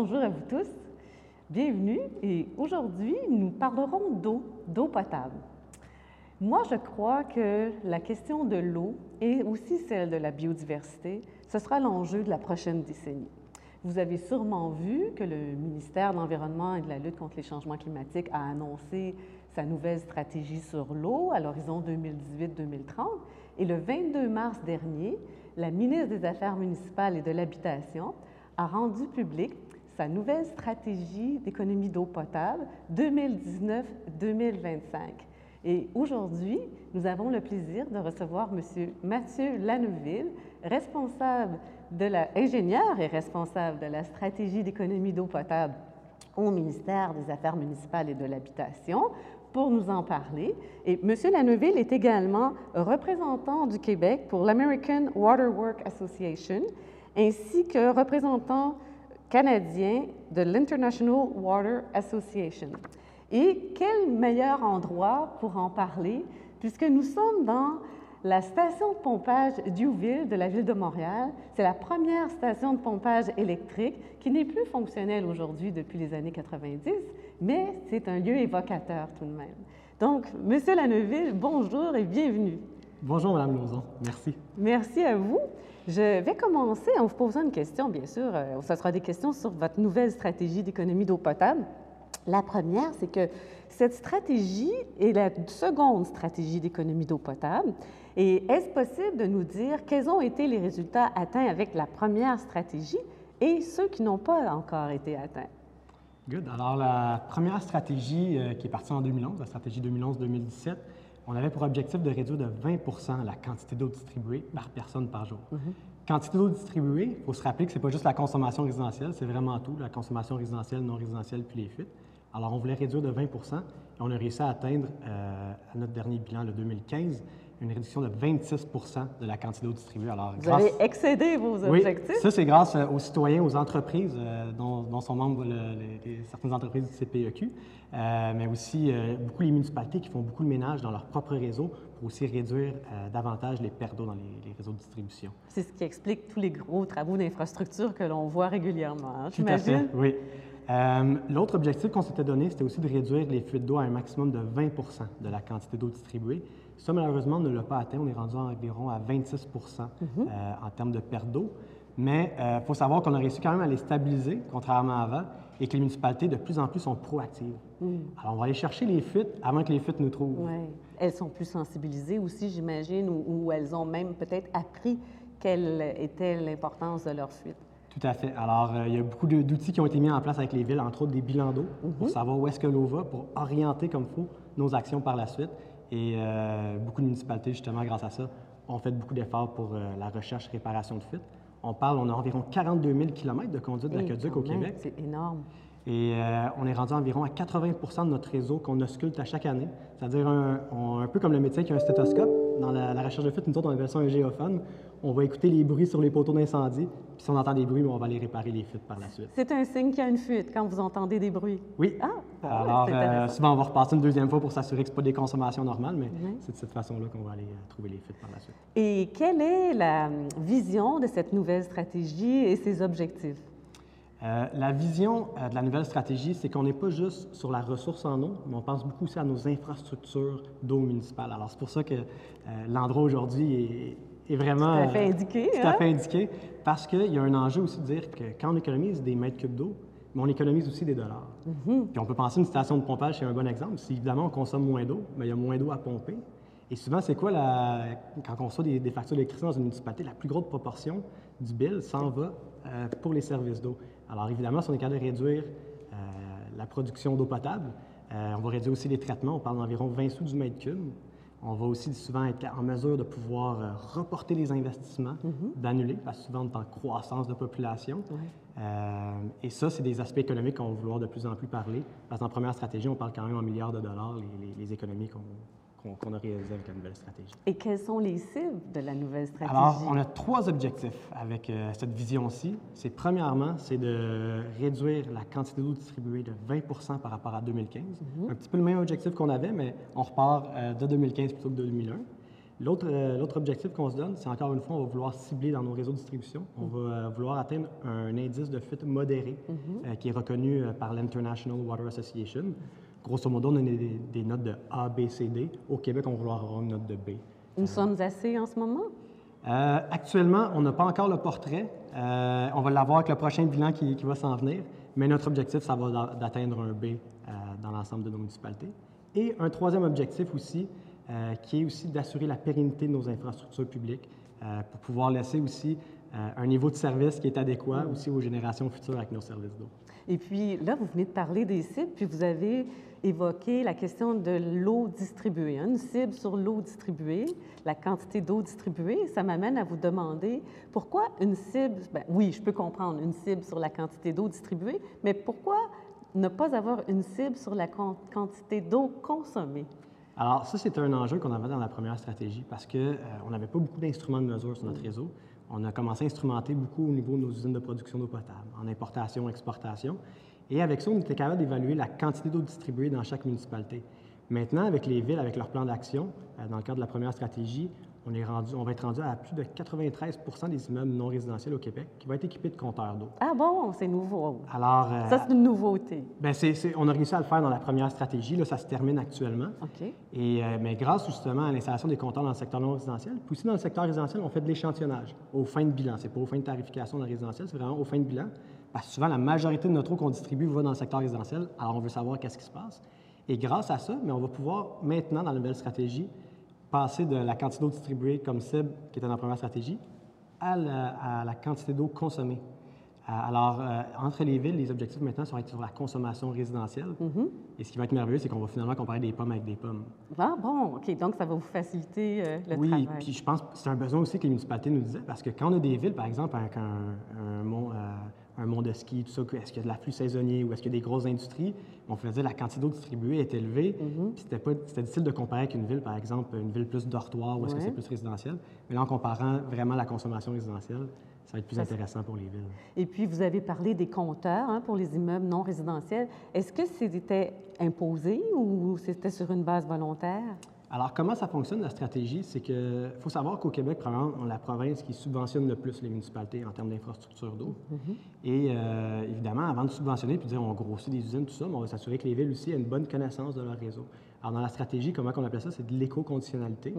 bonjour à vous tous. Bienvenue et aujourd'hui, nous parlerons d'eau, d'eau potable. Moi, je crois que la question de l'eau et aussi celle de la biodiversité, ce sera l'enjeu de la prochaine décennie. Vous avez sûrement vu que le ministère de l'Environnement et de la lutte contre les changements climatiques a annoncé sa nouvelle stratégie sur l'eau à l'horizon 2018-2030. Et le 22 mars dernier, la ministre des Affaires municipales et de l'Habitation a rendu public sa nouvelle stratégie d'économie d'eau potable 2019-2025. Et aujourd'hui, nous avons le plaisir de recevoir M. Mathieu Lanneville, responsable de la, ingénieur et responsable de la stratégie d'économie d'eau potable au ministère des Affaires municipales et de l'Habitation pour nous en parler. Et M. Lanneville est également représentant du Québec pour l'American Waterwork Association, ainsi que représentant canadien de l'International Water Association. Et quel meilleur endroit pour en parler, puisque nous sommes dans la station de pompage d'Youville de la ville de Montréal. C'est la première station de pompage électrique qui n'est plus fonctionnelle aujourd'hui depuis les années 90, mais c'est un lieu évocateur tout de même. Donc, Monsieur Lanneville, bonjour et bienvenue. Bonjour, Madame Lauzon. Merci. Merci à vous. Je vais commencer en vous posant une question, bien sûr. Euh, ce sera des questions sur votre nouvelle stratégie d'économie d'eau potable. La première, c'est que cette stratégie est la seconde stratégie d'économie d'eau potable. Et est-ce possible de nous dire quels ont été les résultats atteints avec la première stratégie et ceux qui n'ont pas encore été atteints? Good. Alors, la première stratégie euh, qui est partie en 2011, la stratégie 2011-2017, on avait pour objectif de réduire de 20% la quantité d'eau distribuée par personne par jour. Mm-hmm. Quantité d'eau distribuée, il faut se rappeler que ce n'est pas juste la consommation résidentielle, c'est vraiment tout, la consommation résidentielle, non résidentielle, puis les fuites. Alors, on voulait réduire de 20% et on a réussi à atteindre, euh, à notre dernier bilan, le 2015, une réduction de 26 de la quantité d'eau distribuée. Alors, Vous avez excédé vos objectifs? Oui, ça, c'est grâce euh, aux citoyens, aux entreprises euh, dont, sont membres certaines entreprises du CPEQ, mais aussi beaucoup les municipalités qui font beaucoup de ménage dans leur propre réseau pour aussi réduire davantage les pertes d'eau dans les, réseaux de distribution. C'est ce qui explique tous les gros travaux d'infrastructure que l'on voit régulièrement, hein, j'imagine? oui. Euh, l'autre objectif qu'on s'était donné, c'était aussi de réduire les fuites d'eau à un maximum de 20% de la quantité d'eau distribuée. Ça, malheureusement, on ne l'a pas atteint. On est rendu environ à 26 mhm. euh, en termes de perte d'eau. Mais il euh, faut savoir qu'on a réussi quand même à les stabiliser, contrairement à avant, et que les municipalités, de plus en plus, sont proactives. Mhm. Alors, on va aller chercher les fuites avant que les fuites nous trouvent. Oui. Elles sont plus sensibilisées aussi, j'imagine, ou, ou, elles ont même peut-être appris quelle était l'importance de leurs fuites. Tout à fait. Alors, euh, il y a beaucoup d'outils qui ont été mis en place avec les villes, entre autres des bilans d'eau, pour mhm. savoir où est-ce que l'eau va, pour orienter comme il faut nos actions par la suite. Et euh, beaucoup de municipalités, justement, grâce à ça, ont fait beaucoup d'efforts pour euh, la recherche et réparation de fuites. On parle, on a environ 42 000 km de conduite d'aqueduc au Québec. C'est énorme. Et on est rendu environ à 80% de notre réseau qu'on ausculte à chaque année. C'est-à-dire un, un, peu comme le médecin qui a un stéthoscope. Dans la, recherche de fuite, nous autres, on appelle ça un géophone on va écouter les bruits sur les poteaux d'incendie, puis si on entend des bruits, on va aller réparer les fuites par la suite. C'est un signe qu'il y a une fuite quand vous entendez des bruits? Oui. Ah, Alors, euh, souvent, on va repasser une deuxième fois pour s'assurer que ce pas des consommations normales, mais c'est de cette façon-là qu'on va aller euh, trouver les fuites par la suite. Et quelle est la euh, vision de cette nouvelle stratégie et ses objectifs? La vision de la nouvelle stratégie, c'est qu'on n'est pas juste sur la ressource en eau, mais on pense beaucoup aussi à nos infrastructures d'eau municipale. Alors, c'est pour ça que l'endroit aujourd'hui est, est vraiment. Tout à fait indiqué. Tout à hein? fait indiqué. Parce qu'il y a un enjeu aussi de dire que quand on économise des mètres cubes d'eau, mais on économise aussi des dollars. Mm-hmm. Puis on peut penser à une station de pompage, c'est un bon exemple. Si évidemment on consomme moins d'eau, mais il y a moins d'eau à pomper. Et souvent, c'est quoi, la... quand on reçoit des, factures d'électricité dans une municipalité, la plus grosse proportion du bill s'en va euh, pour les services d'eau. Alors évidemment, si on est capable de réduire euh, la production d'eau potable, euh, on va réduire aussi les traitements. On parle d'environ 20 sous du mètre cube. On va aussi souvent être en mesure de pouvoir euh, reporter les investissements, mhm. d'annuler, parce que souvent on est en croissance de population. Euh, et ça, c'est des aspects économiques qu'on va vouloir de plus en plus parler. Parce qu'en première stratégie, on parle quand même en milliards de dollars, les, les économies qu'on qu'on a réalisé avec la nouvelle stratégie. Et quelles sont les cibles de la nouvelle stratégie? Alors, on a trois objectifs avec euh, cette vision-ci. C'est premièrement, c'est de réduire la quantité d'eau distribuée de 20 par rapport à 2015. Mhm. Un petit peu le même objectif qu'on avait, mais on repart euh, de 2015 plutôt que de 2001. L'autre euh, l'autre objectif qu'on se donne, c'est encore une fois, on va vouloir cibler dans nos réseaux de distribution. On va euh, vouloir atteindre un indice de fuite modéré euh, qui est reconnu euh, par l'International Water Association. Grosso modo, on a des, des notes de A, B, C, D. Au Québec, on va avoir une note de B. Nous sommes assez en ce moment? Euh, actuellement, on n'a pas encore le portrait. Euh, on va l'avoir avec le prochain bilan qui, qui va s'en venir. Mais notre objectif, ça va d'a- d'atteindre un B euh, dans l'ensemble de nos municipalités. Et un troisième objectif aussi, qui est aussi d'assurer la pérennité de nos infrastructures publiques pour pouvoir laisser aussi un niveau de service qui est adéquat aussi aux générations futures avec nos services d'eau. Et puis là, vous venez de parler des cibles, puis vous avez évoqué la question de l'eau distribuée. Une cible sur l'eau distribuée, la quantité d'eau distribuée, ça m'amène à vous demander pourquoi une cible, ben oui, je peux comprendre une cible sur la quantité d'eau distribuée, mais pourquoi ne pas avoir une cible sur la quan- quantité d'eau consommée? Alors, ça, c'est un enjeu qu'on avait dans la première stratégie parce qu'on n'avait pas beaucoup d'instruments de mesure sur notre réseau. On a commencé à instrumenter beaucoup au niveau de nos usines de production d'eau potable, en importation, exportation. Et avec ça, on était capable d'évaluer la quantité d'eau distribuée dans chaque municipalité. Maintenant, avec les villes, avec leur plan d'action, euh, dans le cadre de la première stratégie, on, est rendu, on va être rendu à plus de 93% des immeubles non résidentiels au Québec qui vont être équipés de compteurs d'eau. Ah bon, c'est nouveau. Alors, euh, Ça, c'est une nouveauté. c'est- c'est- on a réussi à le faire dans la première stratégie. Là, ça se termine actuellement. OK. Et, euh, mais grâce justement à l'installation des compteurs dans le secteur non résidentiel, puis aussi dans le secteur résidentiel, on fait de l'échantillonnage aux fins de bilan. C'est pas aux fins de tarification dans le résidentiel, c'est vraiment aux fins de bilan. Parce que souvent, la majorité de notre eau qu'on distribue va dans le secteur résidentiel, alors on veut savoir qu'est-ce qui se passe. Et grâce à ça, mais on va pouvoir maintenant, dans la nouvelle stratégie, passer de la quantité d'eau distribuée comme cible, qui était dans la première stratégie, à la, à la quantité d'eau consommée. Euh, Alors, euh, entre les villes, les objectifs maintenant sont sur la consommation résidentielle. Et ce qui va être merveilleux, c'est qu'on va finalement comparer des pommes avec des pommes. Ah bon, OK. Donc, ça va vous faciliter euh, le oui, travail. puis je pense que c'est un besoin aussi que les municipalités nous disaient, parce que quand on a des villes, par exemple, avec un, un mont, euh, un mont de ski, tout ça, est-ce qu'il y a de l'afflux saisonnier ou est-ce qu'il y a des grosses industries, on faisait la quantité d'eau distribuée est élevée, Mm-hmm. puis c'était, pas, c'était difficile de comparer avec une ville, par exemple, une ville plus dortoir ou est-ce que c'est plus résidentiel. Mais là, en comparant vraiment la consommation résidentielle, ça va être plus Ça, intéressant pour les villes. Et puis, vous avez parlé des compteurs hein, pour les immeubles non résidentiels. Est-ce que c'était imposé ou c'était sur une base volontaire? Alors, comment ça fonctionne, la stratégie? C'est que faut savoir qu'au Québec, probablement, on est la province qui subventionne le plus les municipalités en termes d'infrastructure d'eau. Et euh, évidemment, avant de subventionner puis de dire on grossit des usines, tout ça, mais on va s'assurer que les villes aussi aient une bonne connaissance de leur réseau. Alors, dans la stratégie, comment on appelle ça? C'est de l'éco-conditionnalité.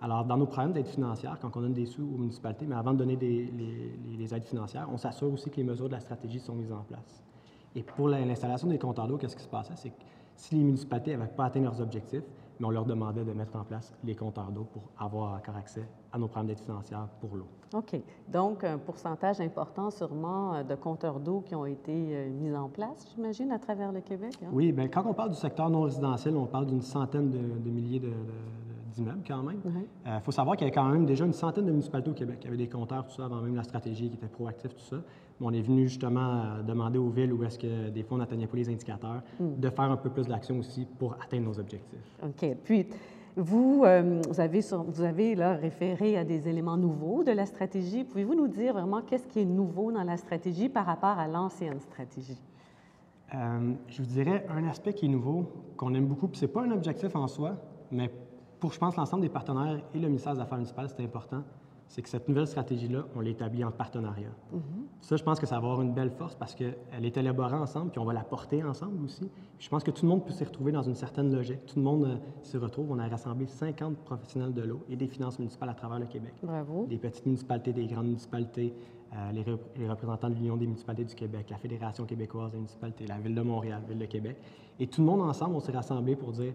Alors, dans nos programmes d'aide financière, quand on donne des sous aux municipalités, mais avant de donner des- les, aides financières, on s'assure aussi que les mesures de la stratégie sont mises en place. Et pour la- l'installation des compteurs d'eau, qu'est-ce qui se passait? C'est que si les municipalités n'avaient pas atteint leurs objectifs, mais on leur demandait de mettre en place les compteurs d'eau pour avoir encore accès à nos programmes d'aide financière pour l'eau. OK. Donc, un pourcentage important sûrement euh, de compteurs d'eau qui ont été euh, mis en place, j'imagine, à travers le Québec. hein? Oui, bien, quand on parle du secteur non résidentiel, on parle d'une centaine de, de milliers de- de- d'immeubles quand même. Il Oui. faut savoir qu'il y avait quand même déjà une centaine de municipalités au Québec qui avaient des compteurs, tout ça, avant même la stratégie, qui était proactif, tout ça. On est venu justement euh, demander aux villes où est-ce que des fois on n'atteignait pas les indicateurs, de faire un peu plus d'action aussi pour atteindre nos objectifs. OK. Puis, vous, euh, vous avez, sur- vous avez là, référé à des éléments nouveaux de la stratégie. Pouvez-vous nous dire vraiment qu'est-ce qui est nouveau dans la stratégie par rapport à l'ancienne stratégie? Euh, je vous dirais un aspect qui est nouveau, qu'on aime beaucoup, puis c'est pas un objectif en soi, mais pour, je pense, l'ensemble des partenaires et le ministère des Affaires municipales, c'est important, c'est que cette nouvelle stratégie-là, on l'établit en partenariat. Ça, je pense que ça va avoir une belle force parce qu'elle est élaborée ensemble, puis on va la porter ensemble aussi. Puis je pense que tout le monde peut s'y retrouver dans une certaine logique. Tout le monde euh, s'y retrouve. On a rassemblé 50 professionnels de l'eau et des finances municipales à travers le Québec Bravo. des petites municipalités, des grandes municipalités, euh, les, rep- les représentants de l'Union des municipalités du Québec, la Fédération québécoise des municipalités, la Ville de Montréal, la Ville de Québec. Et tout le monde ensemble, on s'est rassemblés pour dire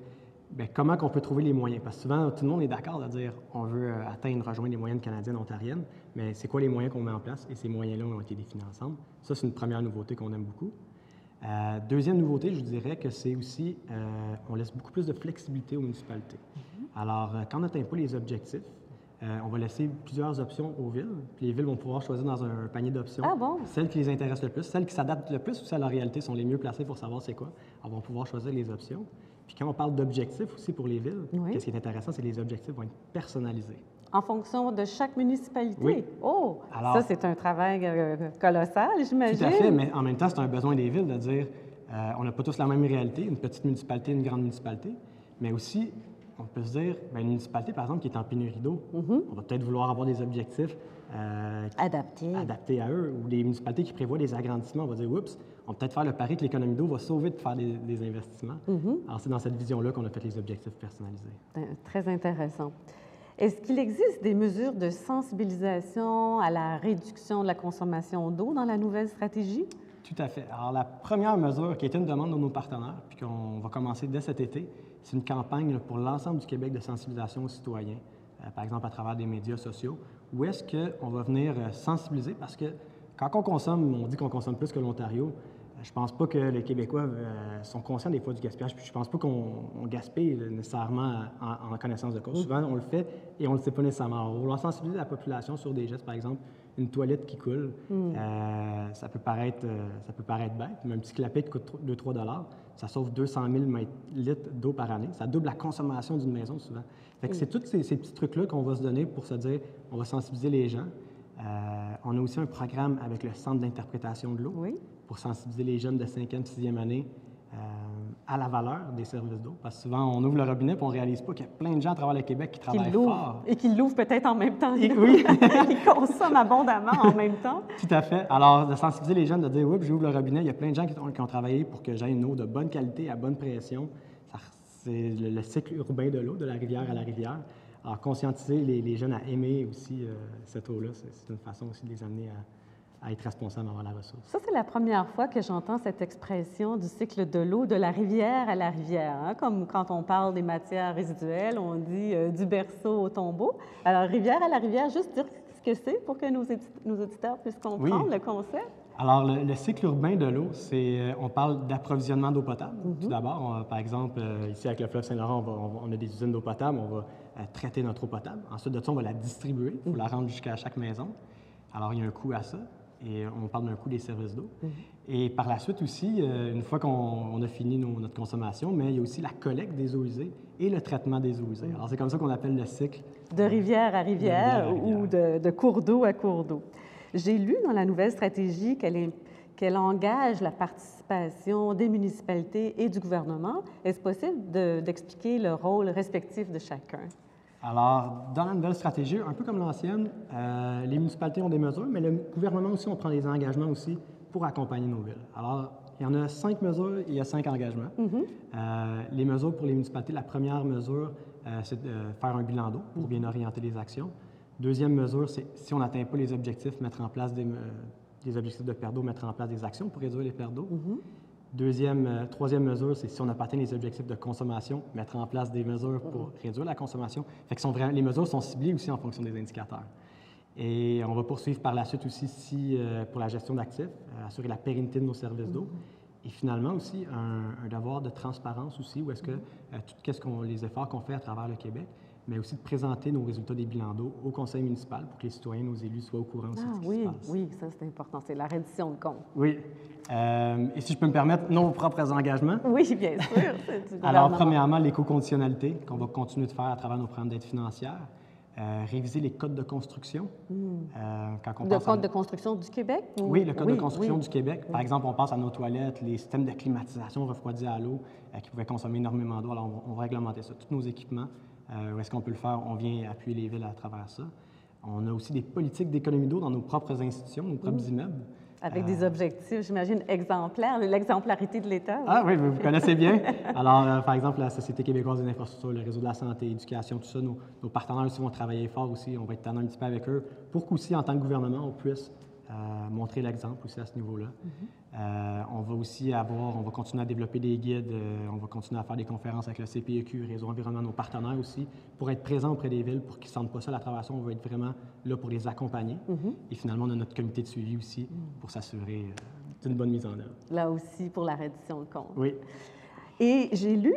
bien, comment on peut trouver les moyens? Parce que souvent, tout le monde est d'accord de dire on veut euh, atteindre, rejoindre les moyennes canadiennes, ontariennes, mais c'est quoi les moyens qu'on met en place? Et ces moyens-là ont été définis ensemble. Ça, c'est une première nouveauté qu'on aime beaucoup. Euh, deuxième nouveauté, je vous dirais que c'est aussi, euh, on laisse beaucoup plus de flexibilité aux municipalités. Alors, euh, quand on n'atteint pas les objectifs, euh, on va laisser plusieurs options aux villes, puis les villes vont pouvoir choisir dans un panier d'options Ah bon? celles qui les intéressent le plus, celles qui s'adaptent le plus aussi à leur réalité, sont les mieux placées pour savoir c'est quoi. Elles vont pouvoir choisir les options. Puis quand on parle d'objectifs aussi pour les villes, Oui. qu'est-ce qui est intéressant, c'est que les objectifs vont être personnalisés. En fonction de chaque municipalité? Oui. Oh, Alors- ça, c'est un travail euh, colossal, j'imagine. Tout à fait, mais en même temps, c'est un besoin des villes de dire euh, on n'a pas tous la même réalité, une petite municipalité, une grande municipalité, mais aussi on peut se dire, bien, une municipalité, par exemple, qui est en pénurie d'eau, on va peut-être vouloir avoir des objectifs euh, qui- Adapté. adaptés à eux, ou des municipalités qui prévoient des agrandissements, on va dire, oups, on va peut-être faire le pari que l'économie d'eau va sauver de faire des, des investissements. Alors, c'est dans cette vision-là qu'on a fait les objectifs personnalisés. Euh, Très intéressant. Est-ce qu'il existe des mesures de sensibilisation à la réduction de la consommation d'eau dans la nouvelle stratégie? Tout à fait. Alors, la première mesure qui était une demande de nos partenaires, puis qu'on va commencer dès cet été, c'est une campagne là, pour l'ensemble du Québec de sensibilisation aux citoyens, euh, par exemple à travers des médias sociaux, où est-ce qu'on va venir euh, sensibiliser, parce que quand on consomme, on dit qu'on consomme plus que l'Ontario, euh, je pense pas que les Québécois euh, sont conscients des fois du gaspillage, puis je pense pas qu'on on gaspille nécessairement en, en connaissance de cause. Souvent, on le fait et on ne le sait pas nécessairement. On va sensibiliser la population sur des gestes, par exemple, une toilette qui coule, euh, ça, peut paraître, euh, ça peut paraître bête, mais un petit clapet qui coûte 2-3 ça sauve 200 000 mètres- litres d'eau par année. Ça double la consommation d'une maison souvent. Fait que c'est tous ces, ces petits trucs-là qu'on va se donner pour se dire, on va sensibiliser les gens. Euh, on a aussi un programme avec le Centre d'interprétation de l'eau Oui. pour sensibiliser les jeunes de 5e, 6e année euh, à la valeur des services d'eau. Parce que souvent, on ouvre le robinet et on ne réalise pas qu'il y a plein de gens à travers le Québec qui Qui travaillent l'ouvrent fort. et qui l'ouvrent peut-être en même temps. Et- oui. qui consomment abondamment en même temps. Tout à fait. Alors, de sensibiliser les jeunes, de dire, oups, j'ouvre le robinet, il y a plein de gens qui ont, qui ont travaillé pour que j'aie une eau de bonne qualité, à bonne pression. C'est le, le cycle urbain de l'eau, de la rivière à la rivière. Alors, conscientiser les, les jeunes à aimer aussi euh, cette eau-là, c'est une façon aussi de les amener à, à être responsables envers la ressource. Ça, c'est la première fois que j'entends cette expression du cycle de l'eau de la rivière à la rivière. hein. Comme quand on parle des matières résiduelles, on dit euh, du berceau au tombeau. Alors, rivière à la rivière, juste dire ce que c'est pour que nos, nos auditeurs puissent comprendre Oui. le concept. Alors, le, le cycle urbain de l'eau, c'est, euh, on parle d'approvisionnement d'eau potable. Tout d'abord, par exemple, euh, ici avec le fleuve Saint-Laurent, on, a des usines d'eau potable, on va traiter notre eau potable. Ensuite de ça, on va la distribuer, il faut la rendre jusqu'à chaque maison. Alors, il y a un coût à ça, et on parle d'un coût des services d'eau. Et par la suite aussi, euh, une fois qu'on on a fini nos- notre consommation, mais il y a aussi la collecte des eaux usées et le traitement des eaux usées. Alors, c'est comme ça qu'on appelle le cycle. De rivière à rivière, rivière à ou de, de cours d'eau à cours d'eau. J'ai lu dans la nouvelle stratégie qu'elle engage la participation des municipalités et du gouvernement. Est-ce possible de- d'expliquer le rôle respectif de chacun? Alors, dans la nouvelle stratégie, un peu comme l'ancienne, euh, les municipalités ont des mesures, mais le gouvernement aussi, on prend des engagements aussi pour accompagner nos villes. Alors, il y en a cinq mesures et il y a cinq engagements. Euh, les mesures pour les municipalités, la première mesure, euh, c'est de faire un bilan d'eau pour bien orienter les actions. Deuxième mesure, c'est si on n'atteint pas les objectifs, mettre en place des, des objectifs de perte d'eau, mettre en place des actions pour réduire les pertes d'eau. Deuxième, euh, troisième mesure, c'est si on atteint les objectifs de consommation, mettre en place des mesures pour réduire la consommation. Fait que sont vraiment- les mesures sont ciblées aussi en fonction des indicateurs. Et on va poursuivre par la suite aussi si, euh, pour la gestion d'actifs, euh, assurer la pérennité de nos services d'eau. Et finalement aussi, un, un devoir de transparence aussi, où est-ce que euh, tout ce qu'on, les efforts qu'on fait à travers le Québec, mais aussi de présenter nos résultats des bilans d'eau au conseil municipal pour que les citoyens, nos élus soient au courant aussi Ah de ce qui oui, se passe. oui, ça c'est important, c'est la reddition de compte. Oui. Euh, et si je peux me permettre, nos propres engagements. Oui, bien sûr, Alors, premièrement, l'éco-conditionnalité qu'on va continuer de faire à travers nos programmes d'aide financière. Euh, réviser les codes de construction. Euh, quand on Le pense à- Code de construction du Québec? ou- Oui, le code Oui, de construction oui. du Québec. Par exemple, on passe à nos toilettes, les systèmes de climatisation refroidis à l'eau euh, qui pouvaient consommer énormément d'eau. Alors, on va, on va réglementer ça. Tous nos équipements, où est-ce qu'on peut le faire? On vient appuyer les villes à travers ça. On a aussi des politiques d'économie d'eau dans nos propres institutions, nos propres immeubles. Avec Euh, des objectifs, j'imagine, exemplaires, l'exemplarité de l'État. Ah oui, vous vous connaissez bien. Alors, euh, par exemple, la Société québécoise des infrastructures, le réseau de la santé, l'éducation, tout ça, nos, nos partenaires aussi vont travailler fort aussi. On va être tannant un petit peu avec eux pour qu'aussi, en tant que gouvernement, on puisse euh, montrer l'exemple aussi à ce niveau-là. Euh, on va aussi avoir, on va continuer à développer des guides, euh, on va continuer à faire des conférences avec le CPEQ, Réseau Environnement, nos partenaires aussi, pour être présents auprès des villes, pour qu'ils ne sentent pas ça la traversée. On va être vraiment là pour les accompagner. Et finalement, on a notre comité de suivi aussi pour s'assurer euh, d'une bonne mise en œuvre. Là aussi, pour la reddition de compte. Oui. Et j'ai lu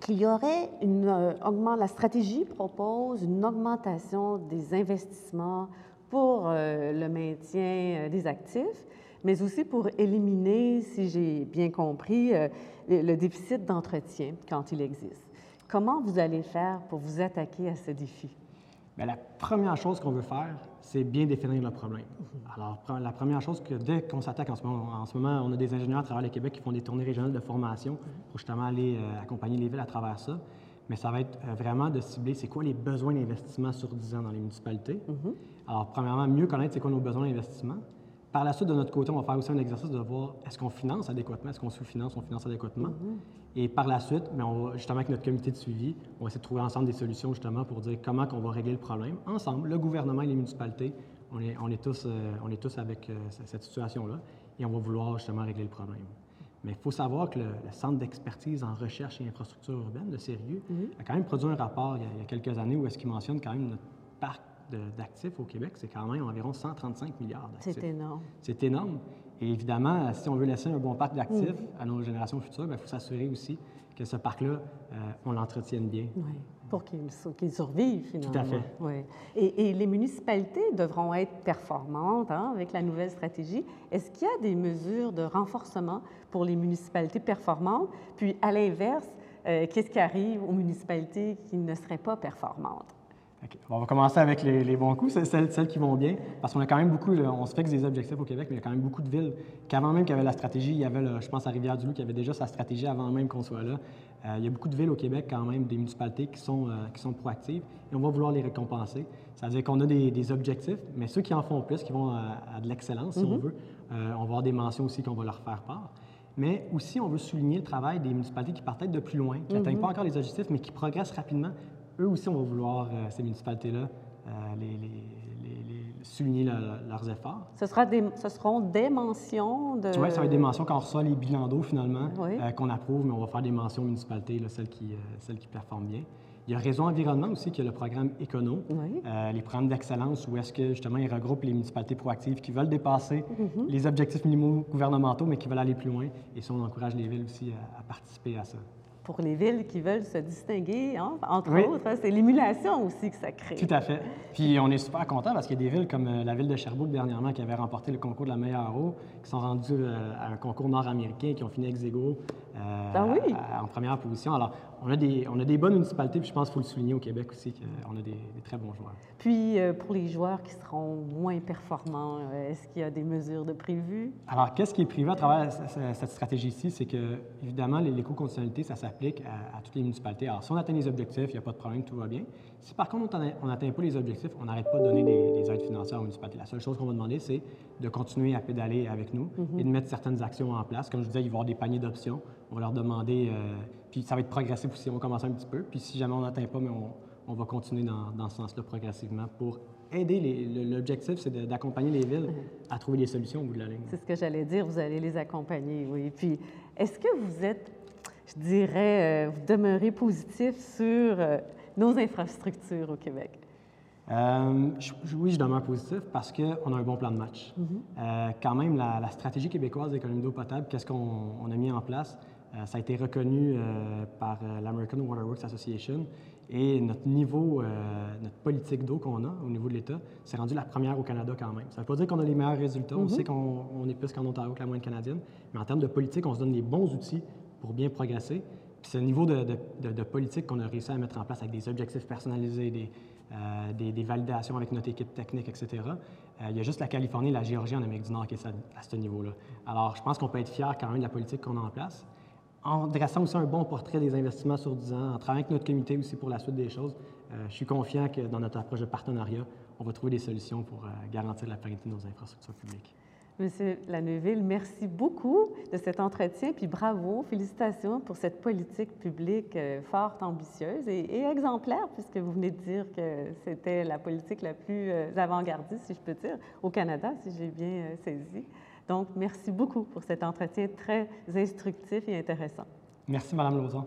qu'il y aurait une euh, augment- la stratégie propose une augmentation des investissements pour euh, le maintien euh, des actifs, mais aussi pour éliminer, si j'ai bien compris, euh, le déficit d'entretien quand il existe. Comment vous allez faire pour vous attaquer à ce défi? Bien, la première chose qu'on veut faire, c'est bien définir le problème. Alors, la première chose que dès qu'on s'attaque en ce moment, en ce moment, on a des ingénieurs à travers le Québec qui font des tournées régionales de formation pour justement aller euh, accompagner les villes à travers ça. mais ça va être euh, vraiment de cibler c'est quoi les besoins d'investissement sur 10 ans dans les municipalités. Mhm. Alors, premièrement, mieux connaître c'est quoi nos besoins d'investissement. Par la suite, de notre côté, on va faire aussi un exercice de voir est-ce qu'on finance adéquatement, est-ce qu'on sous-finance, on finance adéquatement. Mhm. Et par la suite, on va, justement, avec notre comité de suivi, on va essayer de trouver ensemble des solutions justement pour dire comment on va régler le problème ensemble, le gouvernement et les municipalités. On est, on est tous, euh, on est tous avec euh, cette situation-là et on va vouloir justement régler le problème. Mais il faut savoir que le, le Centre d'expertise en recherche et infrastructure urbaine, le Sérieux, Mhm. a quand même produit un rapport il y a, il y a quelques années où est-ce qu'il mentionne quand même notre parc d'actifs au Québec, c'est quand même environ 135 milliards d'actifs. C'est énorme. C'est énorme. Et évidemment, si on veut laisser un bon parc d'actifs à nos générations futures, il faut s'assurer aussi que ce parc-là, euh, on l'entretienne bien. Oui, pour qu'ils sur- qu'ils survivent finalement. à fait. Oui. Et, et les municipalités devront être performantes hein, avec la nouvelle stratégie. Est-ce qu'il y a des mesures de renforcement pour les municipalités performantes? Puis à l'inverse, euh, qu'est-ce qui arrive aux municipalités qui ne seraient pas performantes? Bon, on va commencer avec les, les bons coups, celles, celles qui vont bien, parce qu'on a quand même beaucoup, là, on se fixe des objectifs au Québec, mais il y a quand même beaucoup de villes qu'avant même qu'il y avait la stratégie, il y avait, je pense, à Rivière-du-Loup qui avait déjà sa stratégie avant même qu'on soit là. Euh, il y a beaucoup de villes au Québec quand même, des municipalités qui sont, euh, qui sont proactives, et on va vouloir les récompenser. Ça veut dire qu'on a des, des objectifs, mais ceux qui en font plus, qui vont à, à de l'excellence, si on veut, euh, on va avoir des mentions aussi qu'on va leur faire part. Mais aussi, on veut souligner le travail des municipalités qui partent de plus loin, qui n'atteignent pas encore les objectifs, mais qui progressent rapidement. Eux aussi, on va vouloir, euh, ces municipalités-là, euh, les, les- les- les- souligner leur- leurs efforts. Ce, sera des, ce seront des mentions de... Tu vois, ça va être des mentions quand on reçoit les bilans d'eau, finalement, Oui. euh, qu'on approuve, mais on va faire des mentions aux municipalités, là, celles, qui, celles qui performent bien. Il y a Réseau Environnement aussi, qui a le programme Écono, Oui. euh, les programmes d'excellence, où est-ce que, justement, ils regroupent les municipalités proactives qui veulent dépasser Mhm. les objectifs minimaux gouvernementaux, mais qui veulent aller plus loin. Et ça, on encourage les villes aussi à- à participer à ça. Pour les villes qui veulent se distinguer, hein, entre Oui. autres, hein, c'est l'émulation aussi que ça crée. Tout à fait. Puis on est super content parce qu'il y a des villes comme euh, la ville de Sherbrooke dernièrement qui avait remporté le concours de la meilleure eau, qui sont rendus euh, à un concours nord-américain, qui ont fini ex Ah oui? à- en première position. Alors, on a des, on a des bonnes municipalités, puis je pense qu'il faut le souligner au Québec aussi, qu'on a des, des très bons joueurs. Puis, euh, pour les joueurs qui seront moins performants, euh, est-ce qu'il y a des mesures de prévues? Alors, qu'est-ce qui est prévu à travers ce- ce- cette stratégie-ci? C'est que, évidemment, l'éco-conditionnalité, ça s'applique à, à toutes les municipalités. Alors, si on atteint les objectifs, il n'y a pas de problème, tout va bien. Si par contre, on n'atteint pas les objectifs, on n'arrête pas de donner des, des aides financières aux municipalités. La seule chose qu'on va demander, c'est de continuer à pédaler avec nous et de mettre certaines actions en place. Comme je disais, il va y avoir des paniers d'options. On va leur demander, euh, puis ça va être progressif aussi. On va commencer un petit peu. Puis si jamais on n'atteint pas, mais on, on va continuer dans, dans ce sens-là progressivement pour aider L'objectif, c'est d'accompagner les villes à trouver des solutions au bout de la ligne. C'est ce que j'allais dire, vous allez les accompagner, oui. Puis, est-ce que vous êtes, je dirais, euh, vous demeurez positif sur euh, nos infrastructures au Québec? Euh, je- oui, je demeure positif parce qu'on a un bon plan de match. Euh, quand même, la, la stratégie québécoise d'économie d'eau potable, qu'est-ce qu'on on a mis en place? Euh, ça a été reconnu euh, par euh, l'American Water Works Association et notre niveau, notre politique d'eau qu'on a au niveau de l'État, c'est rendu la première au Canada quand même. Ça ne veut pas dire qu'on a les meilleurs résultats. On sait qu'on on est plus qu'en Ontario que la moyenne canadienne, mais en termes de politique, on se donne les bons outils pour bien progresser. Puis c'est le niveau de, de- de- de politique qu'on a réussi à mettre en place avec des objectifs personnalisés, des, euh, des, des validations avec notre équipe technique, etc. Euh, il y a juste la Californie et la Géorgie en Amérique du Nord qui est à, à ce niveau-là. Alors, je pense qu'on peut être fier quand même de la politique qu'on a en place. En dressant aussi un bon portrait des investissements sur 10 ans, en travaillant avec notre comité aussi pour la suite des choses, euh, je suis confiant que dans notre approche de partenariat, on va trouver des solutions pour euh, garantir la pérennité de nos infrastructures publiques. Monsieur Laneuville, merci beaucoup de cet entretien, puis bravo, félicitations pour cette politique publique euh, fort ambitieuse et, et exemplaire, puisque vous venez de dire que c'était la politique la plus avant-gardiste, si je peux dire, au Canada, si j'ai bien saisi. Donc, merci beaucoup pour cet entretien très instructif et intéressant. Merci, Madame Lauzon.